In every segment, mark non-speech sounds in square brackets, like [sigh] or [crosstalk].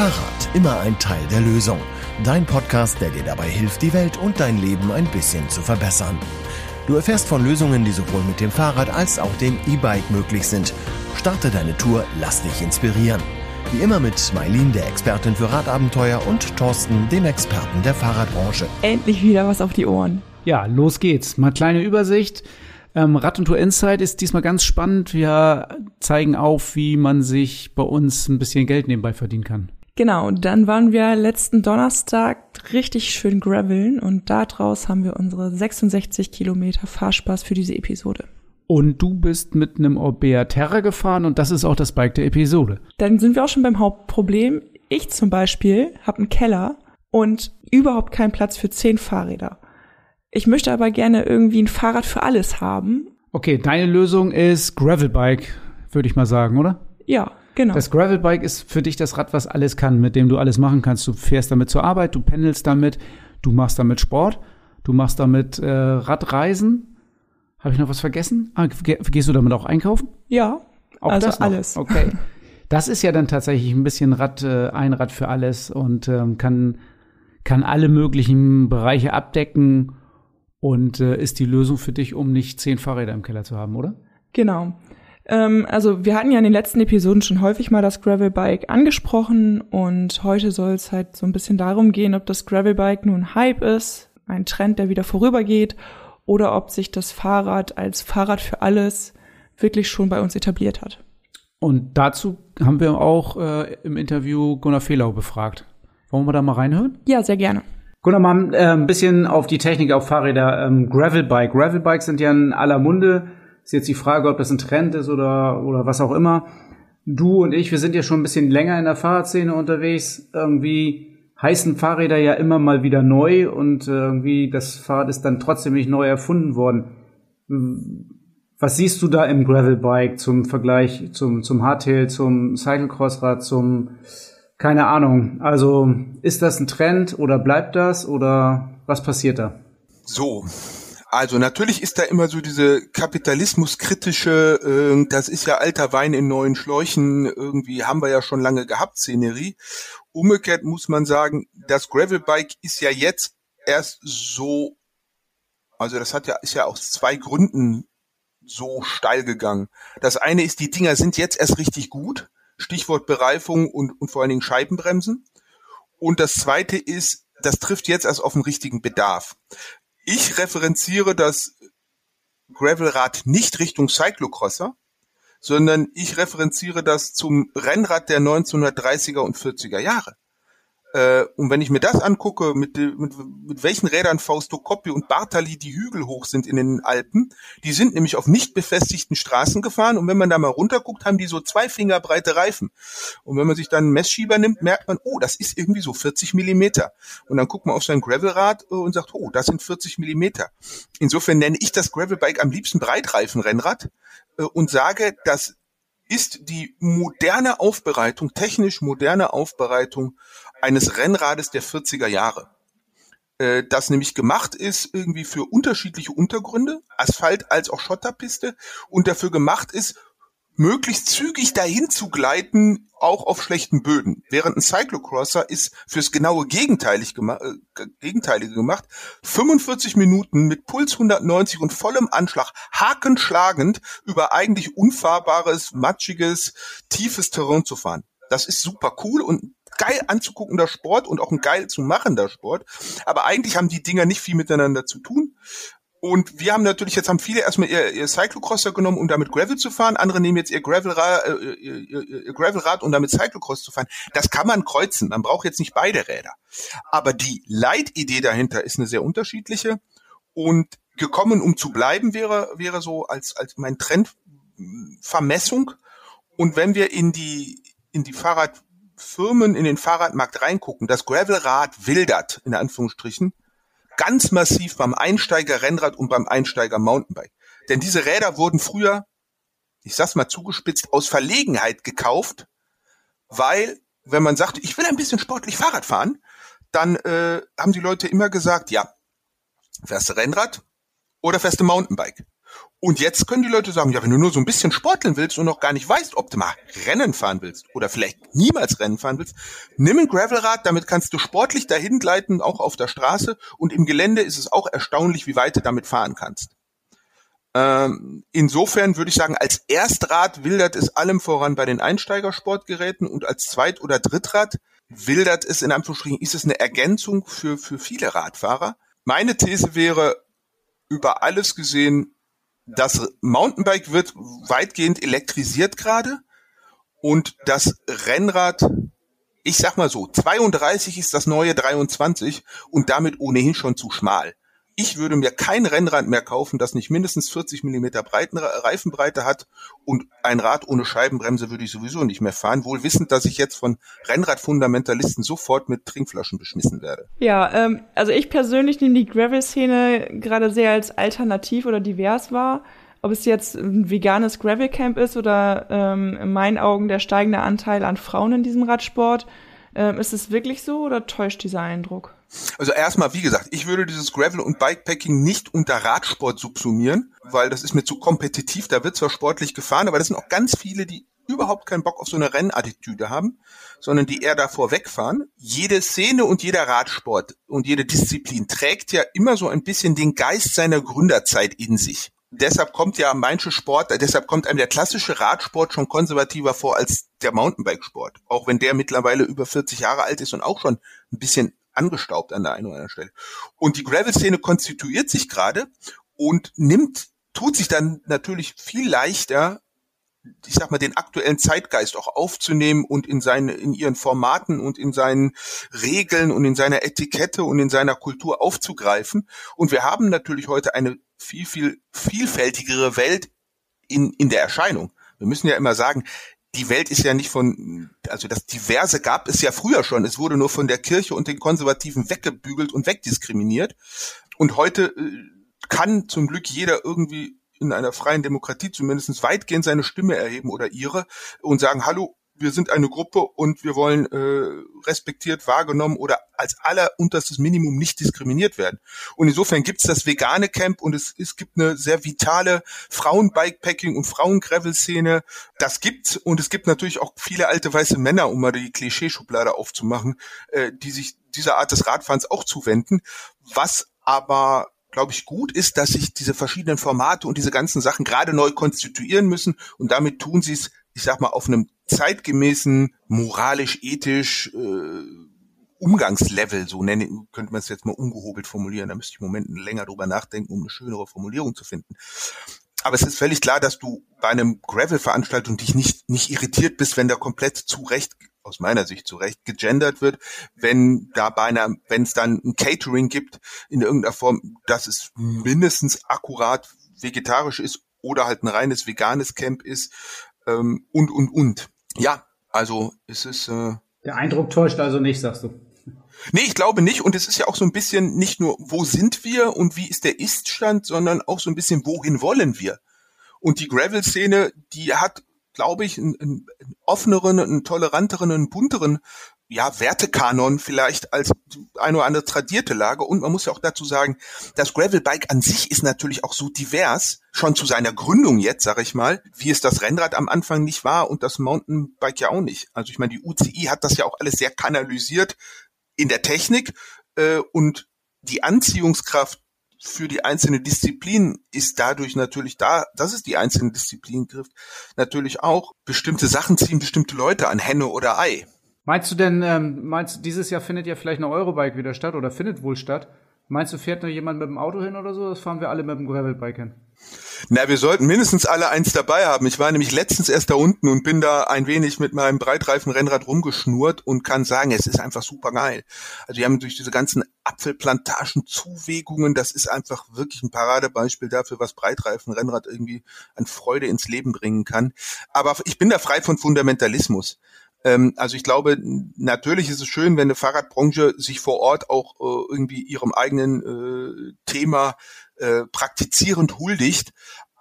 Fahrrad, immer ein Teil der Lösung. Dein Podcast, der dir dabei hilft, die Welt und dein Leben ein bisschen zu verbessern. Du erfährst von Lösungen, die sowohl mit dem Fahrrad als auch dem E-Bike möglich sind. Starte deine Tour, lass dich inspirieren. Wie immer mit Mailin, der Expertin für Radabenteuer, und Thorsten, dem Experten der Fahrradbranche. Endlich wieder was auf die Ohren. Ja, los geht's. Mal kleine Übersicht. Ähm, Rad und Tour Insight ist diesmal ganz spannend. Wir zeigen auf, wie man sich bei uns ein bisschen Geld nebenbei verdienen kann. Genau, dann waren wir letzten Donnerstag richtig schön graveln und daraus haben wir unsere 66 Kilometer Fahrspaß für diese Episode. Und du bist mit einem Orbea Terra gefahren und das ist auch das Bike der Episode. Dann sind wir auch schon beim Hauptproblem. Ich zum Beispiel habe einen Keller und überhaupt keinen Platz für zehn Fahrräder. Ich möchte aber gerne irgendwie ein Fahrrad für alles haben. Okay, deine Lösung ist Gravelbike, würde ich mal sagen, oder? Ja, genau. Das Gravelbike ist für dich das Rad, was alles kann, mit dem du alles machen kannst. Du fährst damit zur Arbeit, du pendelst damit, du machst damit Sport, du machst damit äh, Radreisen. Habe ich noch was vergessen? Ah, gehst du damit auch einkaufen? Ja, auch also das noch? alles. Okay. Das ist ja dann tatsächlich ein bisschen Rad, äh, ein Rad für alles und ähm, kann, kann alle möglichen Bereiche abdecken und äh, ist die Lösung für dich, um nicht zehn Fahrräder im Keller zu haben, oder? Genau. Ähm, also wir hatten ja in den letzten Episoden schon häufig mal das Gravelbike angesprochen und heute soll es halt so ein bisschen darum gehen, ob das Gravelbike nun Hype ist, ein Trend, der wieder vorübergeht, oder ob sich das Fahrrad als Fahrrad für alles wirklich schon bei uns etabliert hat. Und dazu haben wir auch äh, im Interview Gunnar Fehlau befragt. Wollen wir da mal reinhören? Ja, sehr gerne. Gunnar, mal äh, ein bisschen auf die Technik auf Fahrräder. Ähm, Gravelbike. Gravelbikes sind ja in aller Munde. Ist jetzt die Frage, ob das ein Trend ist oder, oder was auch immer. Du und ich, wir sind ja schon ein bisschen länger in der Fahrradszene unterwegs. Irgendwie heißen Fahrräder ja immer mal wieder neu und äh, irgendwie das Fahrrad ist dann trotzdem nicht neu erfunden worden. Was siehst du da im Gravelbike zum Vergleich zum, zum Hardtail, zum Cyclecrossrad, zum keine Ahnung. Also ist das ein Trend oder bleibt das oder was passiert da? So, also natürlich ist da immer so diese kapitalismuskritische, äh, das ist ja alter Wein in neuen Schläuchen, irgendwie haben wir ja schon lange gehabt, Szenerie. Umgekehrt muss man sagen, das Gravelbike ist ja jetzt erst so, also das hat ja, ist ja aus zwei Gründen so steil gegangen. Das eine ist, die Dinger sind jetzt erst richtig gut. Stichwort Bereifung und, und vor allen Dingen Scheibenbremsen. Und das zweite ist, das trifft jetzt erst auf den richtigen Bedarf. Ich referenziere das Gravelrad nicht Richtung Cyclocrosser, sondern ich referenziere das zum Rennrad der 1930er und 40er Jahre. Äh, und wenn ich mir das angucke, mit, mit, mit welchen Rädern Fausto Coppi und Bartali die Hügel hoch sind in den Alpen, die sind nämlich auf nicht befestigten Straßen gefahren und wenn man da mal runterguckt, haben die so zwei Finger breite Reifen. Und wenn man sich dann einen Messschieber nimmt, merkt man, oh, das ist irgendwie so 40 Millimeter. Und dann guckt man auf sein Gravelrad äh, und sagt, oh, das sind 40 Millimeter. Insofern nenne ich das Gravelbike am liebsten Breitreifenrennrad äh, und sage, das ist die moderne Aufbereitung, technisch moderne Aufbereitung eines Rennrades der 40er Jahre. Äh, das nämlich gemacht ist irgendwie für unterschiedliche Untergründe, Asphalt als auch Schotterpiste und dafür gemacht ist, möglichst zügig dahin zu gleiten, auch auf schlechten Böden. Während ein Cyclocrosser ist fürs genaue Gegenteilig gema äh, Gegenteilige gemacht. 45 Minuten mit Puls 190 und vollem Anschlag, hakenschlagend über eigentlich unfahrbares, matschiges, tiefes Terrain zu fahren. Das ist super cool und geil anzuguckender Sport und auch ein geil zu machender Sport. Aber eigentlich haben die Dinger nicht viel miteinander zu tun. Und wir haben natürlich, jetzt haben viele erstmal ihr, ihr Cyclocrosser genommen, um damit Gravel zu fahren. Andere nehmen jetzt ihr Gravelrad, äh, ihr, ihr, Gravelrad, um damit Cyclocross zu fahren. Das kann man kreuzen. Man braucht jetzt nicht beide Räder. Aber die Leitidee dahinter ist eine sehr unterschiedliche. Und gekommen, um zu bleiben, wäre, wäre so als, als mein Trend Vermessung. Und wenn wir in die, in die Fahrrad, Firmen in den Fahrradmarkt reingucken, das Gravelrad wildert, in Anführungsstrichen, ganz massiv beim Einsteiger Rennrad und beim Einsteiger Mountainbike. Denn diese Räder wurden früher, ich sag's mal zugespitzt, aus Verlegenheit gekauft, weil, wenn man sagte, ich will ein bisschen sportlich Fahrrad fahren, dann äh, haben die Leute immer gesagt, ja, fährst du Rennrad oder fährst du Mountainbike? Und jetzt können die Leute sagen, ja, wenn du nur so ein bisschen sporteln willst und noch gar nicht weißt, ob du mal Rennen fahren willst oder vielleicht niemals Rennen fahren willst, nimm ein Gravelrad, damit kannst du sportlich dahin gleiten, auch auf der Straße. Und im Gelände ist es auch erstaunlich, wie weit du damit fahren kannst. Ähm, insofern würde ich sagen, als Erstrad wildert es allem voran bei den Einsteigersportgeräten und als Zweit- oder Drittrad wildert es in Anführungsstrichen, ist es eine Ergänzung für, für viele Radfahrer. Meine These wäre, über alles gesehen, das Mountainbike wird weitgehend elektrisiert gerade und das Rennrad, ich sag mal so, 32 ist das neue 23 und damit ohnehin schon zu schmal. Ich würde mir kein Rennrad mehr kaufen, das nicht mindestens 40 Millimeter Breiten, Reifenbreite hat und ein Rad ohne Scheibenbremse würde ich sowieso nicht mehr fahren, wohl wissend, dass ich jetzt von Rennradfundamentalisten sofort mit Trinkflaschen beschmissen werde. Ja, ähm, also ich persönlich nehme die Gravel-Szene gerade sehr als alternativ oder divers wahr. Ob es jetzt ein veganes Gravel-Camp ist oder ähm, in meinen Augen der steigende Anteil an Frauen in diesem Radsport, ähm, ist es wirklich so oder täuscht dieser Eindruck? Also erstmal, wie gesagt, ich würde dieses Gravel und Bikepacking nicht unter Radsport subsumieren, weil das ist mir zu kompetitiv. Da wird zwar sportlich gefahren, aber das sind auch ganz viele, die überhaupt keinen Bock auf so eine Rennattitüde haben, sondern die eher davor wegfahren. Jede Szene und jeder Radsport und jede Disziplin trägt ja immer so ein bisschen den Geist seiner Gründerzeit in sich. Deshalb kommt ja manche Sport, deshalb kommt einem der klassische Radsport schon konservativer vor als der Mountainbikesport. Auch wenn der mittlerweile über 40 Jahre alt ist und auch schon ein bisschen angestaubt an der einen oder anderen Stelle. Und die Gravel-Szene konstituiert sich gerade und nimmt, tut sich dann natürlich viel leichter, ich sag mal, den aktuellen Zeitgeist auch aufzunehmen und in seine, in ihren Formaten und in seinen Regeln und in seiner Etikette und in seiner Kultur aufzugreifen. Und wir haben natürlich heute eine viel, viel vielfältigere Welt in, in der Erscheinung. Wir müssen ja immer sagen, die Welt ist ja nicht von, also das Diverse gab es ja früher schon. Es wurde nur von der Kirche und den Konservativen weggebügelt und wegdiskriminiert. Und heute äh, kann zum Glück jeder irgendwie in einer freien Demokratie zumindest weitgehend seine Stimme erheben oder ihre und sagen, hallo, wir sind eine Gruppe und wir wollen äh, respektiert, wahrgenommen oder als allerunterstes Minimum nicht diskriminiert werden. Und insofern gibt es das vegane Camp und es, es gibt eine sehr vitale Frauen-Bikepacking und Frauen-Gravel-Szene. Das gibt's und es gibt natürlich auch viele alte weiße Männer, um mal die Klischeeschublade aufzumachen, äh, die sich dieser Art des Radfahrens auch zuwenden. Was aber glaube ich, gut ist, dass sich diese verschiedenen Formate und diese ganzen Sachen gerade neu konstituieren müssen und damit tun sie es, ich sag mal, auf einem zeitgemäßen, moralisch, ethisch äh, Umgangslevel, so nennen, könnte man es jetzt mal ungehobelt formulieren. Da müsste ich im Moment länger drüber nachdenken, um eine schönere Formulierung zu finden. Aber es ist völlig klar, dass du bei einem Gravel-Veranstaltung dich nicht, nicht irritiert bist, wenn da komplett zu Recht, aus meiner Sicht zu Recht, gegendert wird, wenn da bei einer, wenn es dann ein Catering gibt in irgendeiner Form, dass es mindestens akkurat vegetarisch ist oder halt ein reines veganes Camp ist ähm, und, und, und. Ja, also es ist. Äh, Der Eindruck täuscht also nicht, sagst du. Nee, ich glaube nicht. Und es ist ja auch so ein bisschen nicht nur, wo sind wir und wie ist der Iststand, sondern auch so ein bisschen, wohin wollen wir? Und die Gravel-Szene, die hat, glaube ich, einen, einen offeneren, einen toleranteren, einen bunteren ja, Wertekanon vielleicht als ein oder andere tradierte Lager. Und man muss ja auch dazu sagen, das Gravelbike an sich ist natürlich auch so divers, schon zu seiner Gründung jetzt, sage ich mal, wie es das Rennrad am Anfang nicht war und das Mountainbike ja auch nicht. Also ich meine, die UCI hat das ja auch alles sehr kanalisiert in der Technik äh, und die Anziehungskraft für die einzelne Disziplin ist dadurch natürlich da, dass es die einzelne Disziplin trifft, natürlich auch bestimmte Sachen ziehen bestimmte Leute an, Henne oder Ei. Meinst du denn, ähm, meinst dieses Jahr findet ja vielleicht eine Eurobike wieder statt oder findet wohl statt? Meinst du, fährt noch jemand mit dem Auto hin oder so? Das fahren wir alle mit dem Gravelbike hin. Na, wir sollten mindestens alle eins dabei haben. Ich war nämlich letztens erst da unten und bin da ein wenig mit meinem Breitreifen-Rennrad rumgeschnurrt und kann sagen, es ist einfach super geil. Also wir haben durch diese ganzen Apfelplantagen Zuwegungen, das ist einfach wirklich ein Paradebeispiel dafür, was Breitreifen-Rennrad irgendwie an Freude ins Leben bringen kann. Aber ich bin da frei von Fundamentalismus. Ähm, also ich glaube, natürlich ist es schön, wenn eine Fahrradbranche sich vor Ort auch äh, irgendwie ihrem eigenen äh, Thema äh, praktizierend huldigt.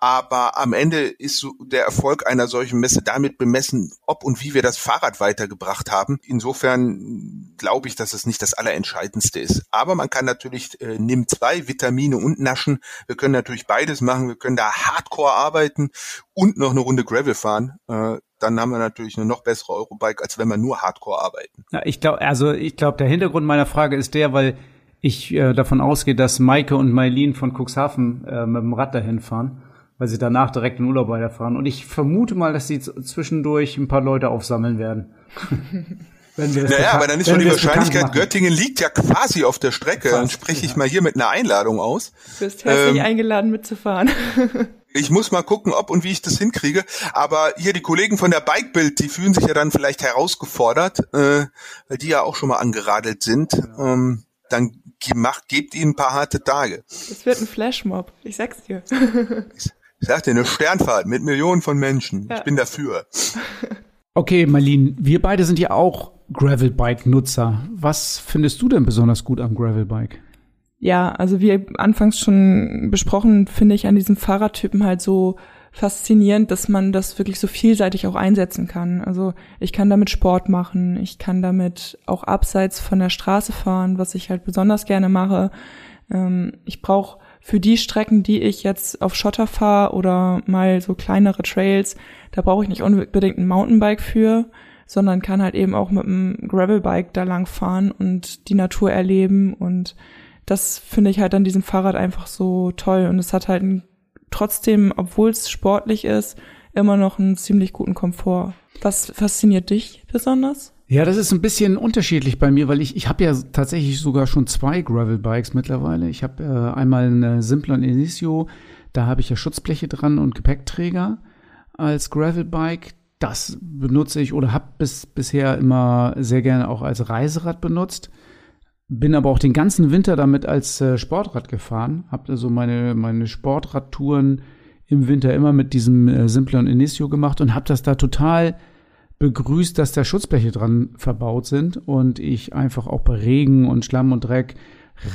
Aber am Ende ist der Erfolg einer solchen Messe damit bemessen, ob und wie wir das Fahrrad weitergebracht haben. Insofern glaube ich, dass es nicht das Allerentscheidendste ist. Aber man kann natürlich äh, nimm zwei Vitamine und naschen. Wir können natürlich beides machen. Wir können da Hardcore arbeiten und noch eine Runde Gravel fahren. Äh, dann haben wir natürlich eine noch bessere Eurobike, als wenn wir nur Hardcore arbeiten. Ja, ich glaube, also ich glaube, der Hintergrund meiner Frage ist der, weil ich äh, davon ausgehe, dass Maike und Mailin von Cuxhaven äh, mit dem Rad dahin fahren, weil sie danach direkt in Urlaub weiterfahren. Und ich vermute mal, dass sie zwischendurch ein paar Leute aufsammeln werden. [laughs] wenn wir naja, aber dann ist schon die Wahrscheinlichkeit, Göttingen liegt ja quasi auf der Strecke. Fast, dann spreche ich ja. mal hier mit einer Einladung aus. Du bist herzlich ähm, eingeladen mitzufahren. [laughs] Ich muss mal gucken, ob und wie ich das hinkriege. Aber hier die Kollegen von der Bikebild, die fühlen sich ja dann vielleicht herausgefordert, äh, weil die ja auch schon mal angeradelt sind. Ähm, dann macht, gebt ihnen ein paar harte Tage. Das wird ein Flashmob, ich sag's dir. ich, sag dir, eine Sternfahrt mit Millionen von Menschen. Ja. Ich bin dafür. Okay, Marlene, wir beide sind ja auch Gravelbike-Nutzer. Was findest du denn besonders gut am Gravelbike? Ja, also wie anfangs schon besprochen, finde ich an diesem Fahrradtypen halt so faszinierend, dass man das wirklich so vielseitig auch einsetzen kann. Also ich kann damit Sport machen, ich kann damit auch abseits von der Straße fahren, was ich halt besonders gerne mache. Ähm, ich brauche für die Strecken, die ich jetzt auf Schotter fahre oder mal so kleinere Trails, da brauche ich nicht unbedingt ein Mountainbike für, sondern kann halt eben auch mit einem Gravelbike da lang fahren und die Natur erleben und das finde ich halt an diesem Fahrrad einfach so toll und es hat halt einen trotzdem, obwohl es sportlich ist, immer noch einen ziemlich guten Komfort. Was fasziniert dich besonders? Ja, das ist ein bisschen unterschiedlich bei mir, weil ich, ich habe ja tatsächlich sogar schon zwei Gravel-Bikes mittlerweile. Ich habe äh, einmal eine Simplon Initio, da habe ich ja Schutzbleche dran und Gepäckträger als Gravel-Bike. Das benutze ich oder habe bis, bisher immer sehr gerne auch als Reiserad benutzt. Bin aber auch den ganzen Winter damit als äh, Sportrad gefahren. Hab also meine, meine Sportradtouren im Winter immer mit diesem äh, Simplon Initio gemacht und habe das da total begrüßt, dass da Schutzbleche dran verbaut sind und ich einfach auch bei Regen und Schlamm und Dreck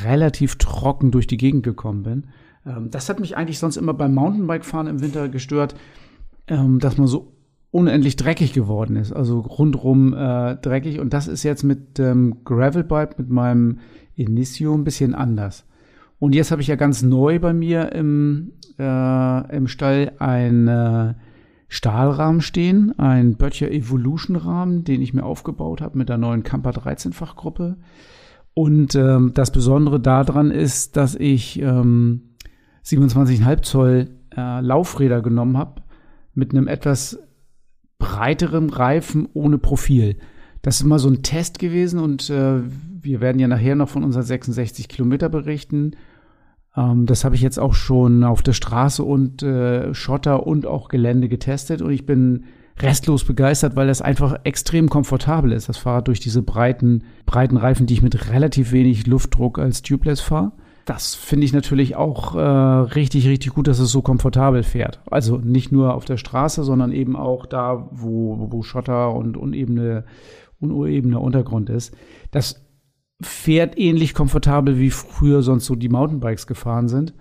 relativ trocken durch die Gegend gekommen bin. Ähm, das hat mich eigentlich sonst immer beim Mountainbike-Fahren im Winter gestört, ähm, dass man so unendlich dreckig geworden ist, also rundrum äh, dreckig. Und das ist jetzt mit ähm, Gravelbike, mit meinem Initio ein bisschen anders. Und jetzt habe ich ja ganz neu bei mir im, äh, im Stall ein äh, Stahlrahmen stehen, ein Böttcher Evolution Rahmen, den ich mir aufgebaut habe mit der neuen Camper 13-fach Gruppe. Und ähm, das Besondere daran ist, dass ich ähm, 27,5 Zoll äh, Laufräder genommen habe mit einem etwas breiterem Reifen ohne Profil. Das ist mal so ein Test gewesen und äh, wir werden ja nachher noch von unseren 66 Kilometer berichten. Ähm, das habe ich jetzt auch schon auf der Straße und äh, Schotter und auch Gelände getestet und ich bin restlos begeistert, weil das einfach extrem komfortabel ist, das Fahrrad durch diese breiten, breiten Reifen, die ich mit relativ wenig Luftdruck als Tubeless fahre das finde ich natürlich auch äh, richtig, richtig gut, dass es so komfortabel fährt. Also nicht nur auf der Straße, sondern eben auch da, wo, wo Schotter und unebene, unebener Untergrund ist. Das fährt ähnlich komfortabel, wie früher sonst so die Mountainbikes gefahren sind,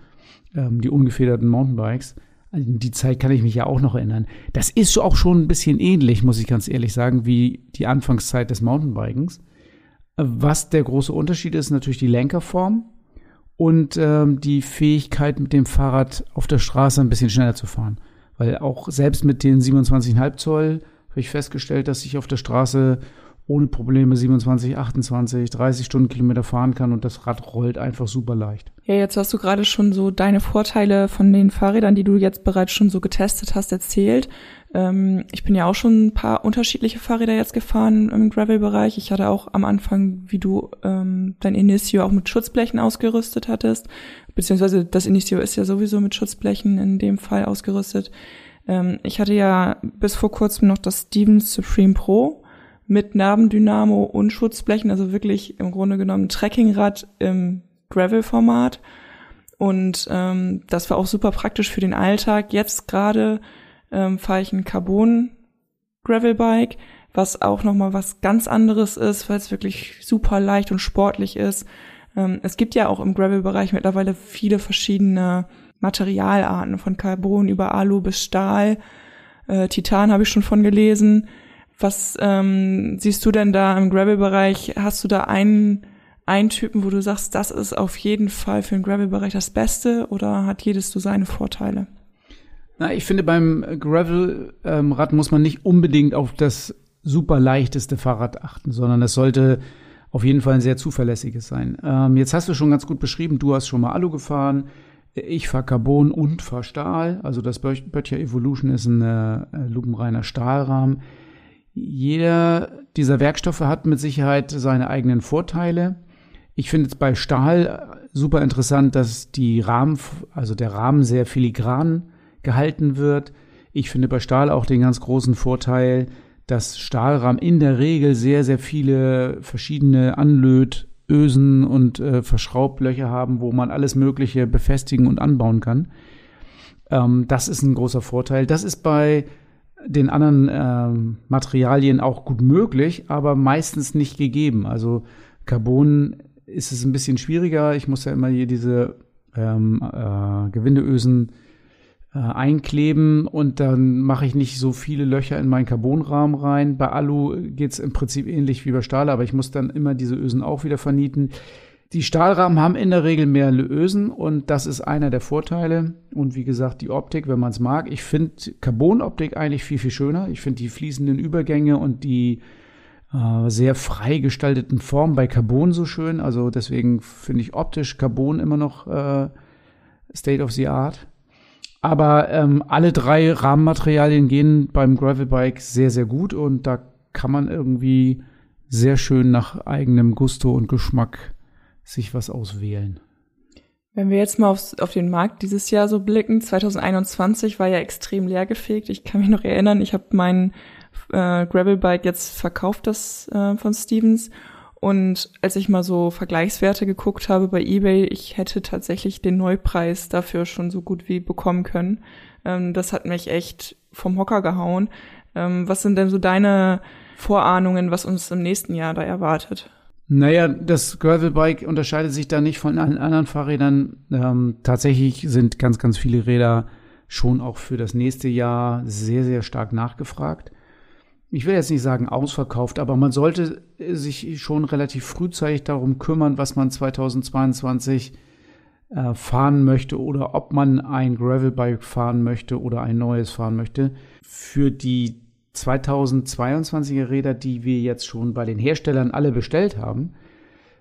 ähm, die ungefederten Mountainbikes. An die Zeit kann ich mich ja auch noch erinnern. Das ist auch schon ein bisschen ähnlich, muss ich ganz ehrlich sagen, wie die Anfangszeit des Mountainbikens. Was der große Unterschied ist, natürlich die Lenkerform und ähm, die Fähigkeit, mit dem Fahrrad auf der Straße ein bisschen schneller zu fahren. Weil auch selbst mit den 27,5 Zoll habe ich festgestellt, dass ich auf der Straße ohne Probleme 27, 28, 30 Stundenkilometer fahren kann und das Rad rollt einfach super leicht. Ja, jetzt hast du gerade schon so deine Vorteile von den Fahrrädern, die du jetzt bereits schon so getestet hast, erzählt. Ähm, ich bin ja auch schon ein paar unterschiedliche Fahrräder jetzt gefahren im Gravel-Bereich. Ich hatte auch am Anfang, wie du ähm, dein Initio auch mit Schutzblechen ausgerüstet hattest, beziehungsweise das Initio ist ja sowieso mit Schutzblechen in dem Fall ausgerüstet. Ähm, ich hatte ja bis vor kurzem noch das Stevens Supreme Pro mit Nabendynamo und Schutzblechen, also wirklich im Grunde genommen Trekkingrad im Gravel-Format. Und ähm, das war auch super praktisch für den Alltag. Jetzt gerade ähm, fahre ich ein Carbon Gravelbike, was auch nochmal was ganz anderes ist, weil es wirklich super leicht und sportlich ist. Ähm, es gibt ja auch im Gravel-Bereich mittlerweile viele verschiedene Materialarten, von Carbon über Alu bis Stahl. Äh, Titan habe ich schon von gelesen. Was ähm, siehst du denn da im Gravel-Bereich? Hast du da einen, einen Typen, wo du sagst, das ist auf jeden Fall für den Gravel-Bereich das Beste oder hat jedes so seine Vorteile? Na, ich finde, beim Gravel-Rad ähm, muss man nicht unbedingt auf das super leichteste Fahrrad achten, sondern es sollte auf jeden Fall ein sehr zuverlässiges sein. Ähm, jetzt hast du schon ganz gut beschrieben, du hast schon mal Alu gefahren. Ich fahre Carbon und fahre Stahl. Also das Böttcher Evolution ist ein äh, lupenreiner Stahlrahmen. Jeder dieser Werkstoffe hat mit Sicherheit seine eigenen Vorteile. Ich finde es bei Stahl super interessant, dass die Rahmen, also der Rahmen sehr filigran gehalten wird. Ich finde bei Stahl auch den ganz großen Vorteil, dass Stahlrahmen in der Regel sehr, sehr viele verschiedene Anlötösen und äh, Verschraublöcher haben, wo man alles Mögliche befestigen und anbauen kann. Ähm, das ist ein großer Vorteil. Das ist bei den anderen ähm, Materialien auch gut möglich, aber meistens nicht gegeben. Also Carbon ist es ein bisschen schwieriger. Ich muss ja immer hier diese ähm, äh, Gewindeösen äh, einkleben und dann mache ich nicht so viele Löcher in meinen Carbonrahmen rein. Bei Alu geht's im Prinzip ähnlich wie bei Stahl, aber ich muss dann immer diese Ösen auch wieder vernieten. Die Stahlrahmen haben in der Regel mehr Ösen und das ist einer der Vorteile. Und wie gesagt, die Optik, wenn man es mag. Ich finde Carbonoptik eigentlich viel, viel schöner. Ich finde die fließenden Übergänge und die äh, sehr frei gestalteten Formen bei Carbon so schön. Also deswegen finde ich optisch Carbon immer noch äh, State of the Art. Aber ähm, alle drei Rahmenmaterialien gehen beim Gravelbike sehr, sehr gut und da kann man irgendwie sehr schön nach eigenem Gusto und Geschmack sich was auswählen. Wenn wir jetzt mal aufs, auf den Markt dieses Jahr so blicken, 2021 war ja extrem leergefegt. Ich kann mich noch erinnern, ich habe mein äh, Gravelbike jetzt verkauft, das äh, von Stevens. Und als ich mal so Vergleichswerte geguckt habe bei eBay, ich hätte tatsächlich den Neupreis dafür schon so gut wie bekommen können. Ähm, das hat mich echt vom Hocker gehauen. Ähm, was sind denn so deine Vorahnungen, was uns im nächsten Jahr da erwartet? Naja, das Gravelbike unterscheidet sich da nicht von allen anderen Fahrrädern. Ähm, tatsächlich sind ganz, ganz viele Räder schon auch für das nächste Jahr sehr, sehr stark nachgefragt ich will jetzt nicht sagen ausverkauft, aber man sollte sich schon relativ frühzeitig darum kümmern, was man 2022 äh, fahren möchte oder ob man ein Gravelbike fahren möchte oder ein neues fahren möchte. Für die 2022er Räder, die wir jetzt schon bei den Herstellern alle bestellt haben,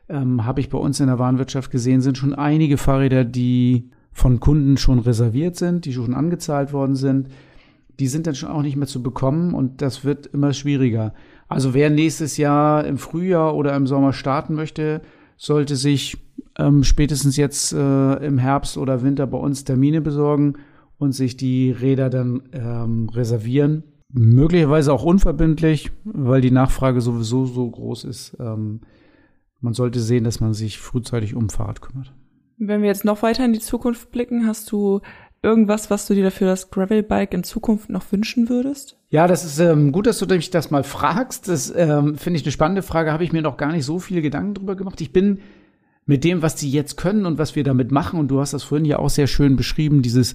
ähm, habe ich bei uns in der Warenwirtschaft gesehen, sind schon einige Fahrräder, die von Kunden schon reserviert sind, die schon angezahlt worden sind die sind dann schon auch nicht mehr zu bekommen und das wird immer schwieriger. Also wer nächstes Jahr im Frühjahr oder im Sommer starten möchte, sollte sich ähm, spätestens jetzt äh, im Herbst oder Winter bei uns Termine besorgen und sich die Räder dann ähm, reservieren. Möglicherweise auch unverbindlich, weil die Nachfrage sowieso so groß ist. Ähm, man sollte sehen, dass man sich frühzeitig um Fahrrad kümmert. Wenn wir jetzt noch weiter in die Zukunft blicken, hast du irgendwas, was du dir dafür das Gravelbike in Zukunft noch wünschen würdest? Ja, das ist ähm, gut, dass du mich das mal fragst. Das ähm, finde ich eine spannende Frage. Habe ich mir noch gar nicht so viele Gedanken drüber gemacht. Ich bin mit dem, was die jetzt können und was wir damit machen, und du hast das vorhin ja auch sehr schön beschrieben, dieses,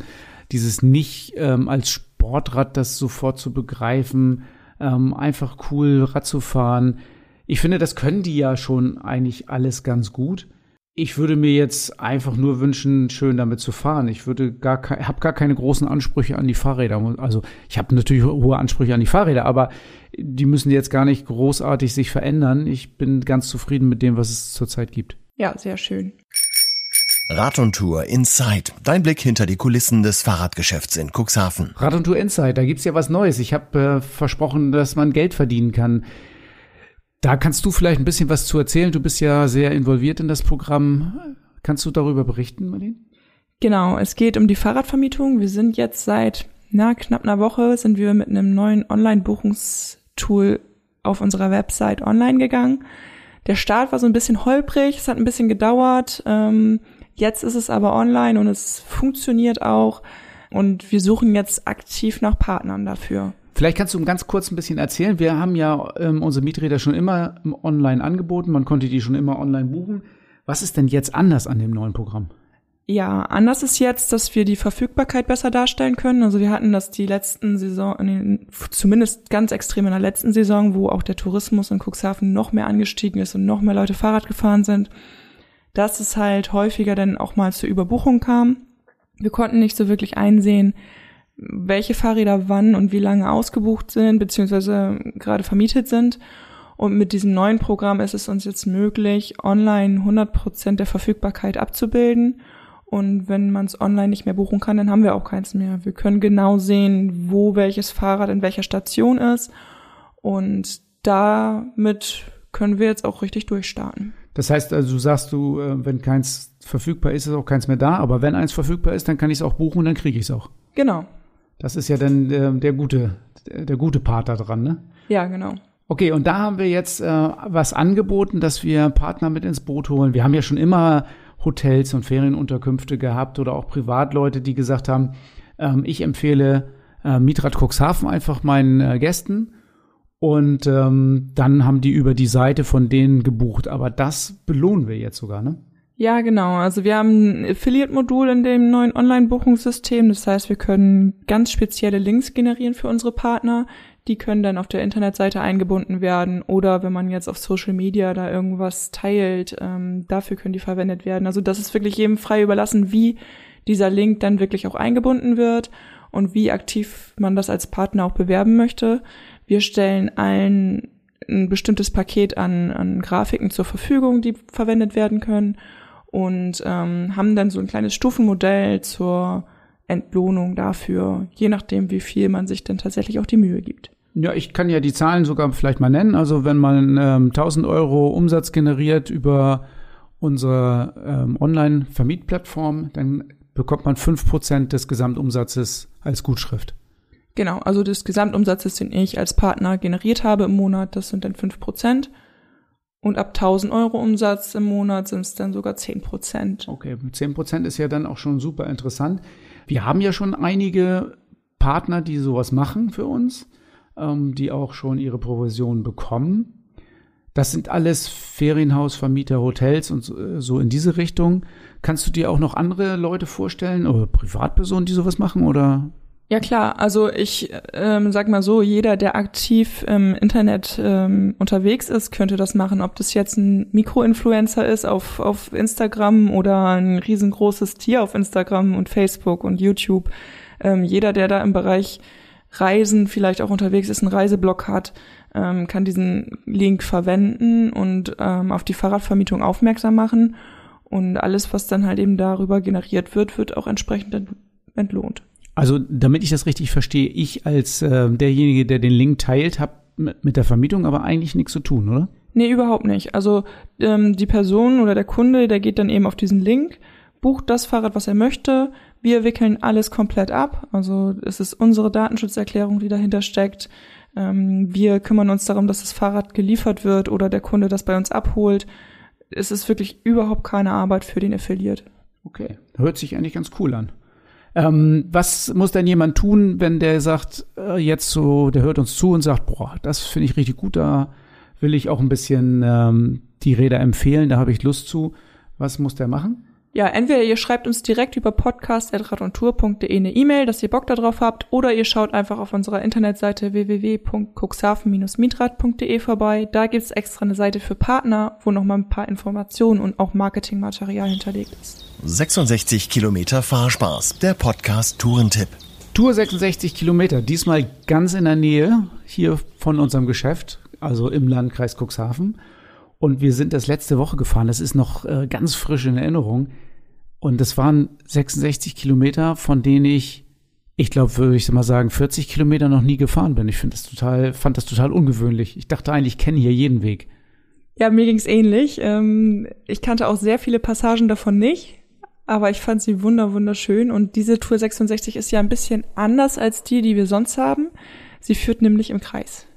dieses nicht ähm, als Sportrad das sofort zu begreifen, ähm, einfach cool Rad zu fahren. Ich finde, das können die ja schon eigentlich alles ganz gut ich würde mir jetzt einfach nur wünschen, schön damit zu fahren. Ich würde gar habe gar keine großen Ansprüche an die Fahrräder. Also ich habe natürlich hohe Ansprüche an die Fahrräder, aber die müssen jetzt gar nicht großartig sich verändern. Ich bin ganz zufrieden mit dem, was es zurzeit gibt. Ja, sehr schön. Rad und Tour Inside. Dein Blick hinter die Kulissen des Fahrradgeschäfts in Cuxhaven. Rad und Tour Inside, da gibt's ja was Neues. Ich habe äh, versprochen, dass man Geld verdienen kann. Da kannst du vielleicht ein bisschen was zu erzählen. Du bist ja sehr involviert in das Programm. Kannst du darüber berichten, Marlene? Genau, es geht um die Fahrradvermietung. Wir sind jetzt seit na, knapp einer Woche sind wir mit einem neuen Online-Buchungstool auf unserer Website online gegangen. Der Start war so ein bisschen holprig, es hat ein bisschen gedauert. Ähm, jetzt ist es aber online und es funktioniert auch. Und wir suchen jetzt aktiv nach Partnern dafür. Vielleicht kannst du ganz kurz ein bisschen erzählen. Wir haben ja ähm, unsere Mieträder schon immer online angeboten. Man konnte die schon immer online buchen. Was ist denn jetzt anders an dem neuen Programm? Ja, anders ist jetzt, dass wir die Verfügbarkeit besser darstellen können. Also wir hatten das die letzten Saison, zumindest ganz extrem in der letzten Saison, wo auch der Tourismus in Cuxhaven noch mehr angestiegen ist und noch mehr Leute Fahrrad gefahren sind, dass es halt häufiger dann auch mal zur Überbuchung kam. Wir konnten nicht so wirklich einsehen, welche Fahrräder wann und wie lange ausgebucht sind, beziehungsweise gerade vermietet sind. Und mit diesem neuen Programm ist es uns jetzt möglich, online 100 Prozent der Verfügbarkeit abzubilden und wenn man es online nicht mehr buchen kann, dann haben wir auch keins mehr. Wir können genau sehen, wo welches Fahrrad in welcher Station ist. Und damit können wir jetzt auch richtig durchstarten. Das heißt also, du sagst du, äh, wenn keins verfügbar ist, ist auch keins mehr da. Aber wenn eins verfügbar ist, dann kann ich es auch buchen und dann kriege ich es auch. Genau. Das ist ja dann der, der gute, der gute Part da dran, ne? Ja, genau. Okay, und da haben wir jetzt äh, was angeboten, dass wir Partner mit ins Boot holen. Wir haben ja schon immer Hotels und Ferienunterkünfte gehabt oder auch Privatleute, die gesagt haben, ähm, ich empfehle äh, Mitrat Cuxhaven einfach meinen äh, Gästen. Und ähm, dann haben die über die Seite von denen gebucht. Aber das belohnen wir jetzt sogar, ne? Ja, genau. Also wir haben ein Affiliate-Modul in dem neuen Online-Buchungssystem. Das heißt, wir können ganz spezielle Links generieren für unsere Partner, die können dann auf der Internetseite eingebunden werden oder wenn man jetzt auf Social Media da irgendwas teilt, ähm, dafür können die verwendet werden. Also das ist wirklich jedem frei überlassen, wie dieser Link dann wirklich auch eingebunden wird und wie aktiv man das als Partner auch bewerben möchte. Wir stellen allen ein bestimmtes Paket an, an Grafiken zur Verfügung, die verwendet werden können und ähm, haben dann so ein kleines Stufenmodell zur Entlohnung dafür, je nachdem, wie viel man sich denn tatsächlich auch die Mühe gibt. Ja, ich kann ja die Zahlen sogar vielleicht mal nennen. Also wenn man ähm, 1000 Euro Umsatz generiert über unsere ähm, Online-Vermietplattform, dann bekommt man 5% des Gesamtumsatzes als Gutschrift. Genau, also des Gesamtumsatzes, den ich als Partner generiert habe im Monat, das sind dann 5%. Und ab 1000 Euro Umsatz im Monat sind es dann sogar 10%. Okay, 10% ist ja dann auch schon super interessant. Wir haben ja schon einige Partner, die sowas machen für uns ähm, die auch schon ihre Provision bekommen. Das sind alles Ferienhausvermieter, Hotels und so, äh, so in diese Richtung. Kannst du dir auch noch andere Leute vorstellen oder Privatpersonen, die sowas machen oder? Ja klar, also ich ähm, sag mal so, jeder, der aktiv im Internet ähm, unterwegs ist, könnte das machen. Ob das jetzt ein Mikroinfluencer ist auf, auf Instagram oder ein riesengroßes Tier auf Instagram und Facebook und YouTube. Ähm, jeder, der da im Bereich Reisen vielleicht auch unterwegs ist, einen Reiseblock hat, ähm, kann diesen Link verwenden und ähm, auf die Fahrradvermietung aufmerksam machen. Und alles, was dann halt eben darüber generiert wird, wird auch entsprechend entlohnt. Also, damit ich das richtig verstehe, ich als äh, derjenige, der den Link teilt, habe mit der Vermietung aber eigentlich nichts zu tun, oder? Nee, überhaupt nicht. Also ähm, die Person oder der Kunde, der geht dann eben auf diesen Link, bucht das Fahrrad, was er möchte, wir wickeln alles komplett ab. Also es ist unsere Datenschutzerklärung, die dahinter steckt. Ähm, wir kümmern uns darum, dass das Fahrrad geliefert wird oder der Kunde das bei uns abholt. Es ist wirklich überhaupt keine Arbeit für den Affiliate. Okay, hört sich eigentlich ganz cool an. Ähm, was muss denn jemand tun, wenn der sagt, äh, jetzt so, der hört uns zu und sagt, boah, das finde ich richtig gut, da will ich auch ein bisschen ähm, die Räder empfehlen, da habe ich Lust zu. Was muss der machen? Ja, entweder ihr schreibt uns direkt über podcast.radontour.de eine E-Mail, dass ihr Bock darauf habt, oder ihr schaut einfach auf unserer Internetseite www.cuxhaven-mietrat.de vorbei. Da gibt's extra eine Seite für Partner, wo nochmal ein paar Informationen und auch Marketingmaterial hinterlegt ist. 66 Kilometer Fahrspaß, der Podcast Tourentipp. Tour 66 Kilometer, diesmal ganz in der Nähe hier von unserem Geschäft, also im Landkreis Cuxhaven. Und wir sind das letzte Woche gefahren. Das ist noch äh, ganz frisch in Erinnerung. Und das waren 66 Kilometer, von denen ich, ich glaube, würde ich mal sagen, 40 Kilometer noch nie gefahren bin. Ich finde das total, fand das total ungewöhnlich. Ich dachte eigentlich, ich kenne hier jeden Weg. Ja, mir ging's ähnlich. Ähm, ich kannte auch sehr viele Passagen davon nicht, aber ich fand sie wunder wunderschön. Und diese Tour 66 ist ja ein bisschen anders als die, die wir sonst haben. Sie führt nämlich im Kreis.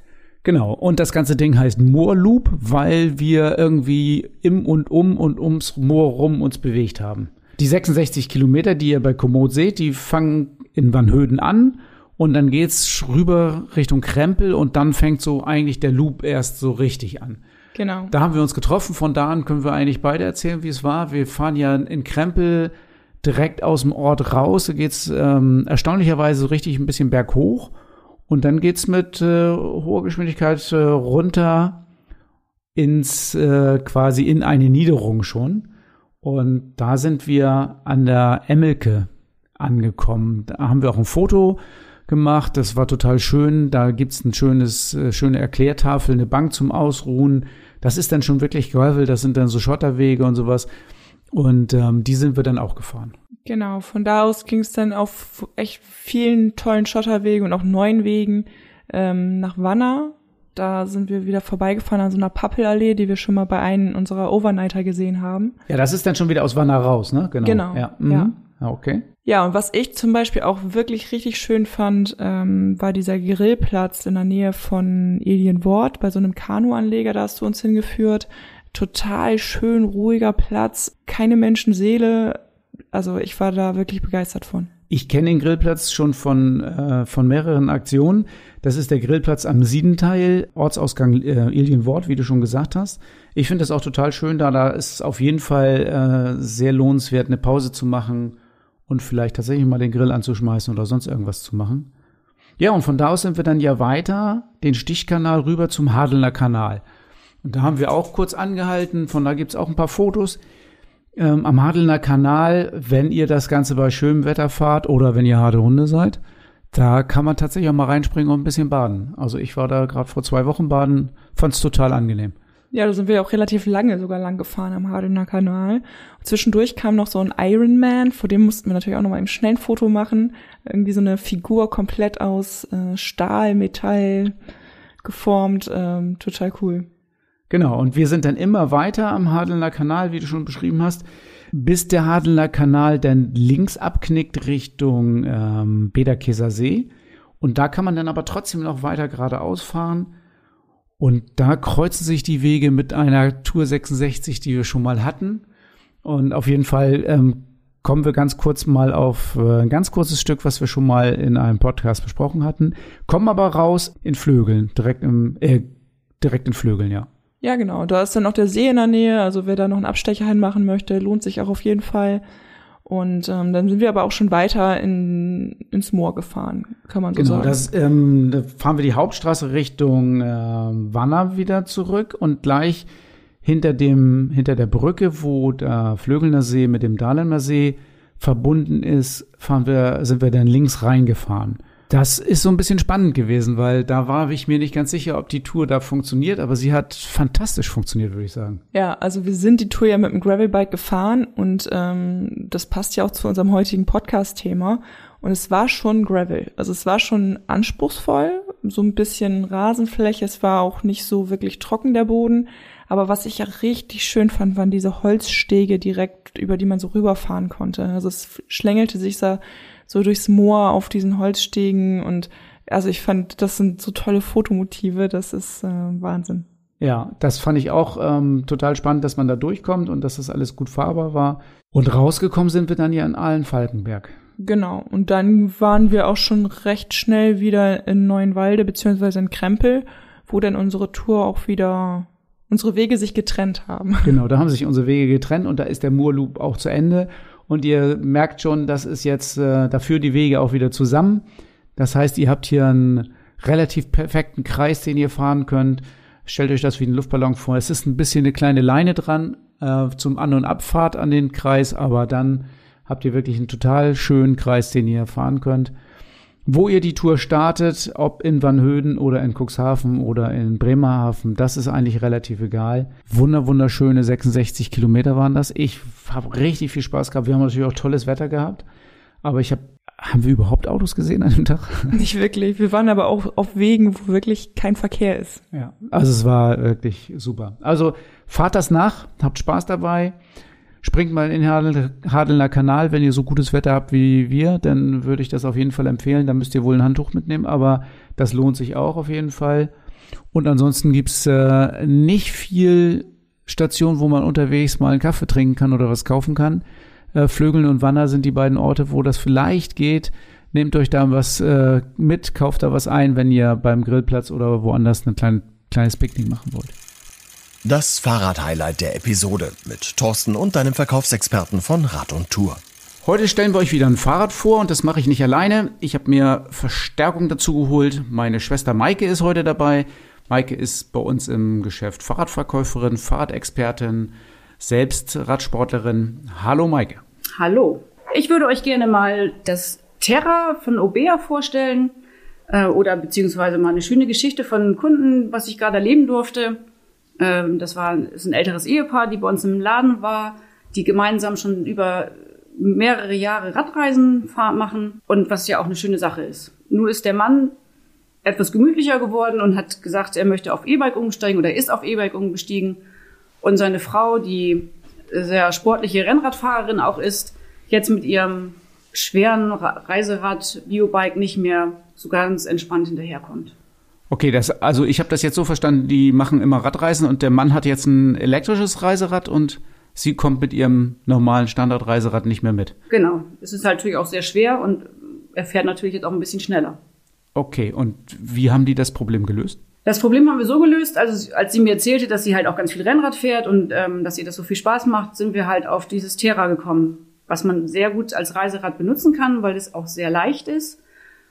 Genau. Und das ganze Ding heißt Moor Loop, weil wir irgendwie im und um und ums Moor rum uns bewegt haben. Die 66 Kilometer, die ihr bei Komoot seht, die fangen in Vanhöden an und dann geht's rüber Richtung Krempel und dann fängt so eigentlich der Loop erst so richtig an. Genau. Da haben wir uns getroffen. Von da an können wir eigentlich beide erzählen, wie es war. Wir fahren ja in Krempel direkt aus dem Ort raus. Da geht's ähm, erstaunlicherweise so richtig ein bisschen berghoch. Und dann geht's mit äh, hoher Geschwindigkeit äh, runter ins äh, quasi in eine Niederung schon. Und da sind wir an der Emmelke angekommen. Da haben wir auch ein Foto gemacht. Das war total schön. Da gibt's ein schönes, äh, schöne Erklärtafel, eine Bank zum Ausruhen. Das ist dann schon wirklich Gravel. Das sind dann so Schotterwege und sowas. Und ähm, die sind wir dann auch gefahren. Genau, von da aus ging es dann auf echt vielen tollen Schotterwegen und auch neuen Wegen ähm, nach Wanner. Da sind wir wieder vorbeigefahren an so einer Pappelallee, die wir schon mal bei einem unserer Overnighter gesehen haben. Ja, das ist dann schon wieder aus Wanner raus, ne? Genau. Genau. Ja. Mhm. ja. ja. Okay. Ja, und was ich zum Beispiel auch wirklich richtig schön fand, ähm, war dieser Grillplatz in der Nähe von Elienwort bei so einem Kanuanleger, da hast du uns hingeführt. Total schön, ruhiger Platz, keine Menschenseele, also ich war da wirklich begeistert von. Ich kenne den Grillplatz schon von, äh, von mehreren Aktionen. Das ist der Grillplatz am Siedenteil, Ortsausgang äh, Ilienwort, wie du schon gesagt hast. Ich finde das auch total schön da. Da ist auf jeden Fall äh, sehr lohnenswert, eine Pause zu machen und vielleicht tatsächlich mal den Grill anzuschmeißen oder sonst irgendwas zu machen. Ja, und von da aus sind wir dann ja weiter den Stichkanal rüber zum Hadelner Kanal. Und da haben wir auch kurz angehalten. Von da gibt's auch ein paar Fotos ähm, am Hadelner Kanal, wenn ihr das Ganze bei schönem Wetter fahrt oder wenn ihr harte Hunde seid, da kann man tatsächlich auch mal reinspringen und ein bisschen baden. Also ich war da gerade vor zwei Wochen baden, fand es total angenehm. Ja, da sind wir auch relativ lange sogar lang gefahren am Hadelner Kanal. Und zwischendurch kam noch so ein Ironman, vor dem mussten wir natürlich auch noch mal ein schnell Foto machen. Irgendwie so eine Figur komplett aus äh, Stahl, Metall geformt, ähm, total cool. Genau, und wir sind dann immer weiter am Hadelner Kanal, wie du schon beschrieben hast, bis der Hadelner Kanal dann links abknickt Richtung ähm, Bederkeser See. Und da kann man dann aber trotzdem noch weiter geradeaus fahren. Und da kreuzen sich die Wege mit einer Tour 66, die wir schon mal hatten. Und auf jeden Fall ähm, kommen wir ganz kurz mal auf äh, ein ganz kurzes Stück, was wir schon mal in einem Podcast besprochen hatten. Kommen aber raus in Flögeln, direkt im, äh, direkt in Flögeln, ja. Ja, genau. Da ist dann noch der See in der Nähe. Also wer da noch einen Abstecher hinmachen möchte, lohnt sich auch auf jeden Fall. Und ähm, dann sind wir aber auch schon weiter in, ins Moor gefahren, kann man so genau, sagen. Das, ähm, da fahren wir die Hauptstraße Richtung äh, Wanner wieder zurück und gleich hinter dem hinter der Brücke, wo der Flögelner See mit dem Dahlemer See verbunden ist, fahren wir sind wir dann links reingefahren. Das ist so ein bisschen spannend gewesen, weil da war ich mir nicht ganz sicher, ob die Tour da funktioniert, aber sie hat fantastisch funktioniert, würde ich sagen. Ja, also wir sind die Tour ja mit dem Gravelbike gefahren und ähm, das passt ja auch zu unserem heutigen Podcast-Thema. Und es war schon Gravel. Also es war schon anspruchsvoll, so ein bisschen Rasenfläche. Es war auch nicht so wirklich trocken der Boden. Aber was ich ja richtig schön fand, waren diese Holzstege direkt, über die man so rüberfahren konnte. Also es schlängelte sich da so durchs Moor auf diesen Holzstegen und also ich fand, das sind so tolle Fotomotive, das ist äh, Wahnsinn. Ja, das fand ich auch ähm, total spannend, dass man da durchkommt und dass das alles gut fahrbar war. Und rausgekommen sind wir dann ja in Allen-Falkenberg. Genau, und dann waren wir auch schon recht schnell wieder in Neuenwalde beziehungsweise in Krempel, wo dann unsere Tour auch wieder unsere Wege sich getrennt haben. Genau, da haben sich unsere Wege getrennt und da ist der Moorloop auch zu Ende. Und ihr merkt schon, das ist jetzt äh, dafür die Wege auch wieder zusammen. Das heißt, ihr habt hier einen relativ perfekten Kreis, den ihr fahren könnt. Stellt euch das wie einen Luftballon vor. Es ist ein bisschen eine kleine Leine dran äh, zum An- und Abfahrt an den Kreis, aber dann habt ihr wirklich einen total schönen Kreis, den ihr fahren könnt. Wo ihr die Tour startet, ob in Vanhöden oder in Cuxhaven oder in Bremerhaven, das ist eigentlich relativ egal. Wunder, wunderschöne 66 Kilometer waren das. Ich habe richtig viel Spaß gehabt. Wir haben natürlich auch tolles Wetter gehabt. Aber ich habe, haben wir überhaupt Autos gesehen an dem Tag? [laughs] Nicht wirklich. Wir waren aber auch auf Wegen, wo wirklich kein Verkehr ist. Ja, also es war wirklich super. Also fahrt das nach, habt Spaß dabei. Springt mal in den Hadelner Kanal, wenn ihr so gutes Wetter habt wie wir, dann würde ich das auf jeden Fall empfehlen. Da müsst ihr wohl ein Handtuch mitnehmen, aber das lohnt sich auch auf jeden Fall. Und ansonsten gibt's äh, nicht viel Station, wo man unterwegs mal einen Kaffee trinken kann oder was kaufen kann. Äh, Flögeln und Wanner sind die beiden Orte, wo das vielleicht geht. Nehmt euch da was äh, mit, kauft da was ein, wenn ihr beim Grillplatz oder woanders ein klein, kleines Picknick machen wollt. Das Fahrrad-Highlight der Episode mit Thorsten und deinem Verkaufsexperten von Rad und Tour. Heute stellen wir euch wieder ein Fahrrad vor und das mache ich nicht alleine. Ich habe mir Verstärkung dazu geholt. Meine Schwester Maike ist heute dabei. Maike ist bei uns im Geschäft Fahrradverkäuferin, Fahrradexpertin, selbst Radsportlerin. Hallo Maike. Hallo. Ich würde euch gerne mal das Terra von Obea vorstellen äh, oder beziehungsweise mal eine schöne Geschichte von Kunden, was ich gerade erleben durfte. Ähm, das war ist ein älteres Ehepaar, die bei uns im Laden war, die gemeinsam schon über mehrere Jahre Radreisen machen und was ja auch eine schöne Sache ist. Nur ist der Mann etwas gemütlicher geworden und hat gesagt, er möchte auf E-Bike umsteigen oder ist auf E-Bike umgestiegen. Und seine Frau, die sehr sportliche Rennradfahrerin auch ist, jetzt mit ihrem schweren Reiserad Biobike nicht mehr so ganz entspannt hinterherkommt. Okay, das, also ich habe das jetzt so verstanden, die machen immer Radreisen und der Mann hat jetzt ein elektrisches Reiserad und sie kommt mit ihrem normalen Standardreiserad nicht mehr mit. Genau. Es ist halt natürlich auch sehr schwer und er fährt natürlich jetzt auch ein bisschen schneller. Okay, und wie haben die das Problem gelöst? Das Problem haben wir so gelöst, also als sie mir erzählte, dass sie halt auch ganz viel Rennrad fährt und ähm, dass ihr das so viel Spaß macht, sind wir halt auf dieses Terra gekommen, was man sehr gut als Reiserad benutzen kann, weil es auch sehr leicht ist.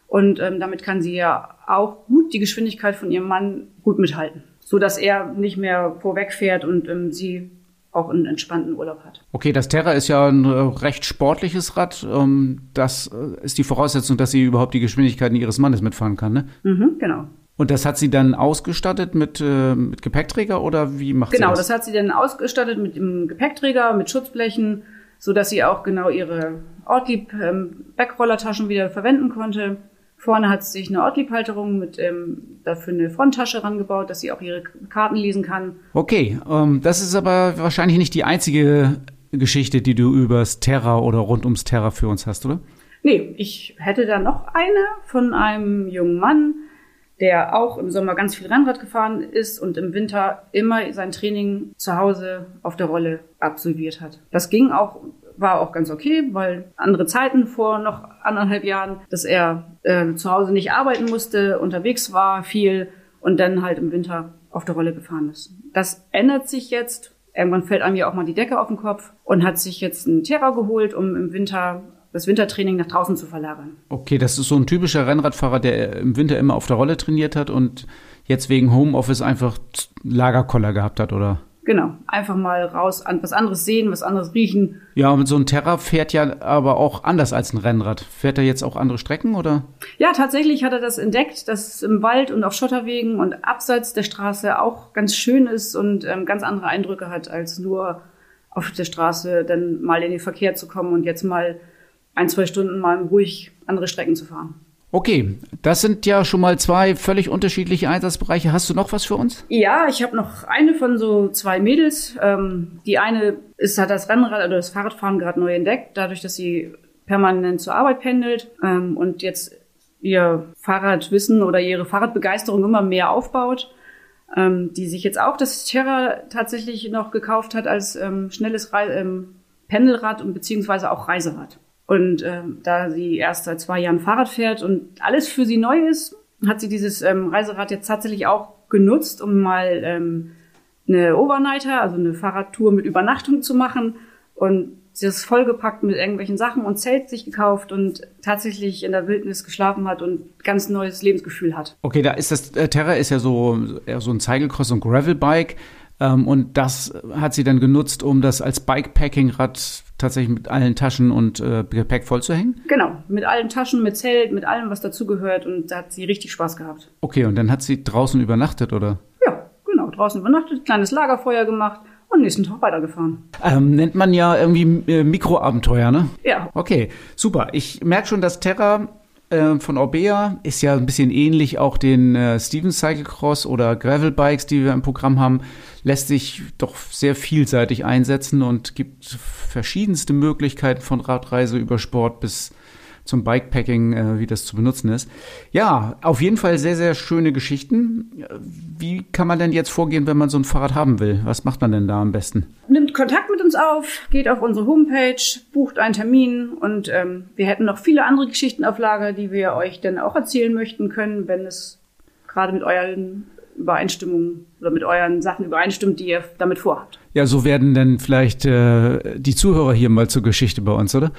Und ähm, damit kann sie ja auch gut die Geschwindigkeit von ihrem Mann gut mithalten, so dass er nicht mehr vorwegfährt und ähm, sie auch einen entspannten Urlaub hat. Okay, das Terra ist ja ein äh, recht sportliches Rad. Ähm, das äh, ist die Voraussetzung, dass sie überhaupt die Geschwindigkeiten ihres Mannes mitfahren kann, ne? Mhm, genau. Und das hat sie dann ausgestattet mit, äh, mit Gepäckträger oder wie macht genau, sie das? Genau, das hat sie dann ausgestattet mit dem Gepäckträger, mit Schutzblechen, so dass sie auch genau ihre Ortlieb ähm, wieder verwenden konnte. Vorne hat sie sich eine Ortlieb-Halterung mit ähm, dafür eine Fronttasche rangebaut, dass sie auch ihre Karten lesen kann. Okay, ähm, das ist aber wahrscheinlich nicht die einzige Geschichte, die du übers Terra oder rund ums Terra für uns hast, oder? Nee, ich hätte da noch eine von einem jungen Mann, der auch im Sommer ganz viel Rennrad gefahren ist und im Winter immer sein Training zu Hause auf der Rolle absolviert hat. Das ging auch, war auch ganz okay, weil andere Zeiten vor noch anderthalb Jahren, dass er äh, zu Hause nicht arbeiten musste, unterwegs war viel und dann halt im Winter auf der Rolle gefahren ist. Das ändert sich jetzt. Irgendwann fällt einem ja auch mal die Decke auf den Kopf und hat sich jetzt einen Terra geholt, um im Winter das Wintertraining nach draußen zu verlagern. Okay, das ist so ein typischer Rennradfahrer, der im Winter immer auf der Rolle trainiert hat und jetzt wegen Homeoffice einfach Lagerkoller gehabt hat, oder? Genau, einfach mal raus, was anderes sehen, was anderes riechen. Ja, und so ein Terra fährt ja aber auch anders als ein Rennrad. Fährt er jetzt auch andere Strecken, oder? Ja, tatsächlich hat er das entdeckt, dass es im Wald und auf Schotterwegen und abseits der Straße auch ganz schön ist und ähm, ganz andere Eindrücke hat, als nur auf der Straße dann mal in den Verkehr zu kommen und jetzt mal ein, zwei Stunden mal ruhig andere Strecken zu fahren. Okay, das sind ja schon mal zwei völlig unterschiedliche Einsatzbereiche. Hast du noch was für uns? Ja, ich habe noch eine von so zwei Mädels. Ähm, die eine ist, hat das Rennrad oder das Fahrradfahren gerade neu entdeckt, dadurch, dass sie permanent zur Arbeit pendelt ähm, und jetzt ihr Fahrradwissen oder ihre Fahrradbegeisterung immer mehr aufbaut. Ähm, die sich jetzt auch das Terra tatsächlich noch gekauft hat als ähm, schnelles Re ähm, Pendelrad und beziehungsweise auch Reiserad. Und äh, da sie erst seit zwei Jahren Fahrrad fährt und alles für sie neu ist, hat sie dieses ähm, Reiserad jetzt tatsächlich auch genutzt, um mal ähm, eine Overnighter, also eine Fahrradtour mit Übernachtung zu machen. Und sie ist vollgepackt mit irgendwelchen Sachen und Zelt sich gekauft und tatsächlich in der Wildnis geschlafen hat und ganz neues Lebensgefühl hat. Okay, da ist das äh, Terra ist ja so eher so ein Cyclecross und Gravelbike. Ähm, und das hat sie dann genutzt, um das als Bikepacking-Rad tatsächlich mit allen Taschen und äh, Gepäck vollzuhängen? Genau, mit allen Taschen, mit Zelt, mit allem, was dazugehört. Und da hat sie richtig Spaß gehabt. Okay, und dann hat sie draußen übernachtet, oder? Ja, genau, draußen übernachtet, kleines Lagerfeuer gemacht und nächsten Tag weitergefahren. Ähm, nennt man ja irgendwie äh, Mikroabenteuer, ne? Ja. Okay, super. Ich merke schon, dass Terra äh, von Orbea ist ja ein bisschen ähnlich auch den äh, Stevens Cyclecross oder Gravel Bikes, die wir im Programm haben, lässt sich doch sehr vielseitig einsetzen und gibt verschiedenste Möglichkeiten von Radreise über Sport bis zum Bikepacking, äh, wie das zu benutzen ist. Ja, auf jeden Fall sehr, sehr schöne Geschichten. Wie kann man denn jetzt vorgehen, wenn man so ein Fahrrad haben will? Was macht man denn da am besten? Nimmt Kontakt mit uns auf, geht auf unsere Homepage, bucht einen Termin und ähm, wir hätten noch viele andere Geschichten auf Lager, die wir euch dann auch erzählen möchten können, wenn es gerade mit euren Übereinstimmung oder mit euren Sachen übereinstimmt, die ihr damit vorhabt. Ja, so werden dann vielleicht äh, die Zuhörer hier mal zur Geschichte bei uns, oder?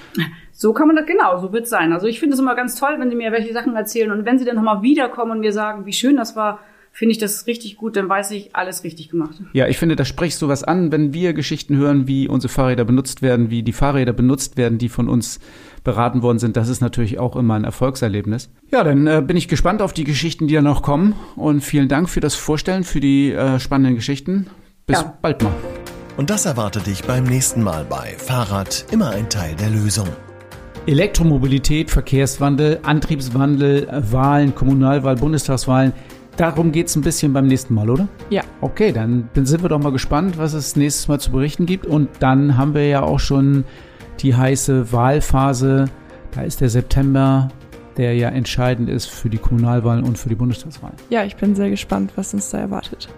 So kann man das genau, so wird es sein. Also ich finde es immer ganz toll, wenn sie mir welche Sachen erzählen und wenn sie dann nochmal wiederkommen und mir sagen, wie schön das war, finde ich das richtig gut, dann weiß ich, alles richtig gemacht. Ja, ich finde, da sprichst du was an, wenn wir Geschichten hören, wie unsere Fahrräder benutzt werden, wie die Fahrräder benutzt werden, die von uns beraten worden sind. Das ist natürlich auch immer ein Erfolgserlebnis. Ja, dann äh, bin ich gespannt auf die Geschichten, die da noch kommen. Und vielen Dank für das Vorstellen, für die äh, spannenden Geschichten. Bis ja. bald mal. Und das erwartet dich beim nächsten Mal bei Fahrrad immer ein Teil der Lösung. Elektromobilität, Verkehrswandel, Antriebswandel, Wahlen, Kommunalwahl, Bundestagswahlen. Darum geht es ein bisschen beim nächsten Mal, oder? Ja. Okay, dann sind wir doch mal gespannt, was es nächstes Mal zu berichten gibt. Und dann haben wir ja auch schon die heiße Wahlphase. Da ist der September, der ja entscheidend ist für die Kommunalwahlen und für die Bundestagswahlen. Ja, ich bin sehr gespannt, was uns da erwartet.